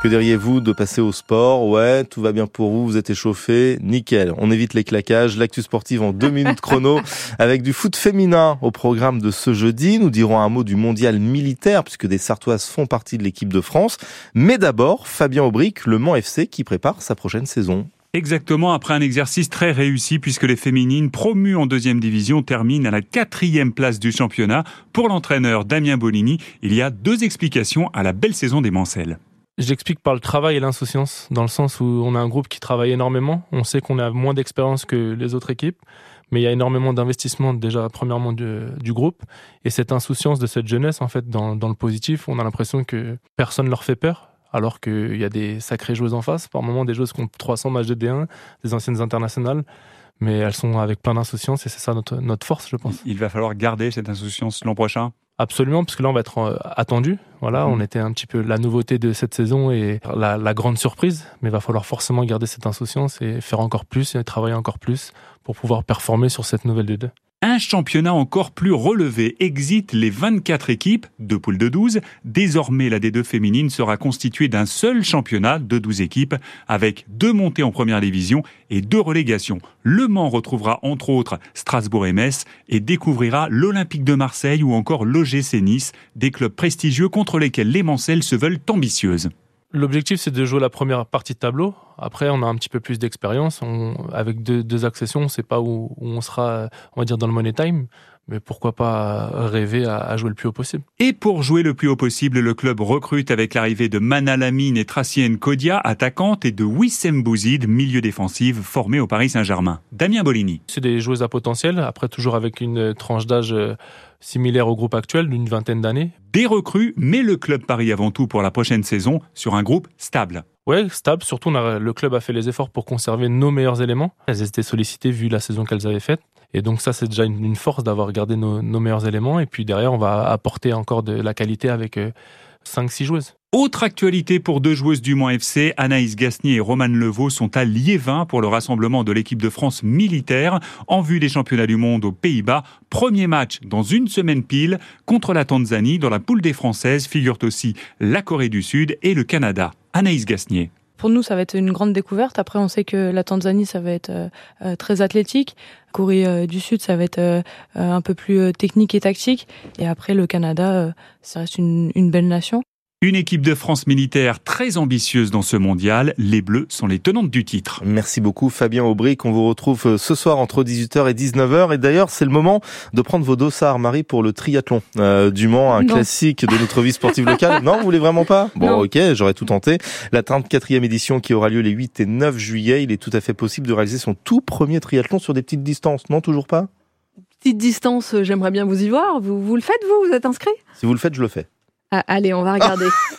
Que diriez-vous de passer au sport? Ouais, tout va bien pour vous, vous êtes échauffé, nickel. On évite les claquages, l'actu sportive en deux minutes chrono avec du foot féminin au programme de ce jeudi. Nous dirons un mot du mondial militaire puisque des Sartoises font partie de l'équipe de France. Mais d'abord, Fabien Aubric, le Mans FC qui prépare sa prochaine saison. Exactement, après un exercice très réussi puisque les féminines promues en deuxième division terminent à la quatrième place du championnat. Pour l'entraîneur Damien Bolini, il y a deux explications à la belle saison des Mancelles. J'explique par le travail et l'insouciance, dans le sens où on a un groupe qui travaille énormément. On sait qu'on a moins d'expérience que les autres équipes, mais il y a énormément d'investissement déjà premièrement du, groupe. Et cette insouciance de cette jeunesse, en fait, dans, dans le positif, on a l'impression que personne leur fait peur, alors qu'il y a des sacrées joueuses en face. Par moments, des joueuses qui ont 300 matchs de D1, des anciennes internationales mais elles sont avec plein d'insouciance et c'est ça notre, notre force, je pense. Il va falloir garder cette insouciance l'an prochain? Absolument, parce que là, on va être euh, attendu. Voilà, mhm. on était un petit peu la nouveauté de cette saison et la, la grande surprise. Mais il va falloir forcément garder cette insouciance et faire encore plus et travailler encore plus pour pouvoir performer sur cette nouvelle D2. Un championnat encore plus relevé exit les 24 équipes, de poules de 12. Désormais, la D2 féminine sera constituée d'un seul championnat de 12 équipes, avec deux montées en première division et deux relégations. Le Mans retrouvera entre autres Strasbourg et Metz et découvrira l'Olympique de Marseille ou encore l'OGC Nice, des clubs prestigieux contre lesquels les Mancelles se veulent ambitieuses. L'objectif, c'est de jouer la première partie de tableau. Après, on a un petit peu plus d'expérience. Avec deux, deux accessions, on ne sait pas où, on sera, on va dire, dans le money time. Mais pourquoi pas rêver à, jouer le plus haut possible. Et pour jouer le plus haut possible, le club recrute avec l'arrivée de Manalamine et Tracienne Kodia, attaquante, et de Wissem Bouzid, milieu défensif, formé au Paris Saint-Germain. Damien Bolini. C'est des joueuses à potentiel. Après, toujours avec une tranche d'âge euh, similaire au groupe actuel d'une vingtaine d'années. Des recrues, mais le club parie avant tout pour la prochaine saison sur un groupe stable. Ouais, stable. Surtout, le club a fait les efforts pour conserver nos meilleurs éléments. Elles étaient sollicitées vu la saison qu'elles avaient faite. Et donc ça, c'est déjà une, force d'avoir gardé nos, meilleurs éléments. Et puis derrière, on va apporter encore de la qualité avec 5-6 euh, joueuses. Autre actualité pour deux joueuses du Mans FC, Anaïs Gasnier et Romane Levaux sont à Liévin pour le rassemblement de l'équipe de France militaire en vue des championnats du monde aux Pays-Bas. Premier match dans une semaine pile contre la Tanzanie. Dans la poule des Françaises figurent aussi la Corée du Sud et le Canada. Anaïs Gasnier. Pour nous, ça va être une grande découverte. Après, on sait que la Tanzanie, ça va être euh, euh, très athlétique. Corée euh, du Sud, ça va être un peu plus technique et tactique. Et après, le Canada, ça reste une belle nation. Une équipe de France militaire très ambitieuse dans ce mondial. Les Bleus sont les tenantes du titre. Merci beaucoup Fabien Aubry qu'on vous retrouve euh, ce soir entre 18h et 19h. Et d'ailleurs, c'est le moment de prendre vos dossards, Marie, pour le triathlon euh, du Mans, un classique de notre vie sportive locale. Non, vous voulez vraiment pas? Bon, ok, j'aurais tout tenté. La 34e édition qui aura lieu les 8 et 9 juillet, il est tout à fait possible de réaliser son tout premier triathlon sur des petites distances. Non, toujours pas? Petite distance, euh, j'aimerais bien vous y voir. Vous, vous le faites, vous? Vous êtes inscrit? Si vous le faites, je le fais. Ah, allez, on va regarder.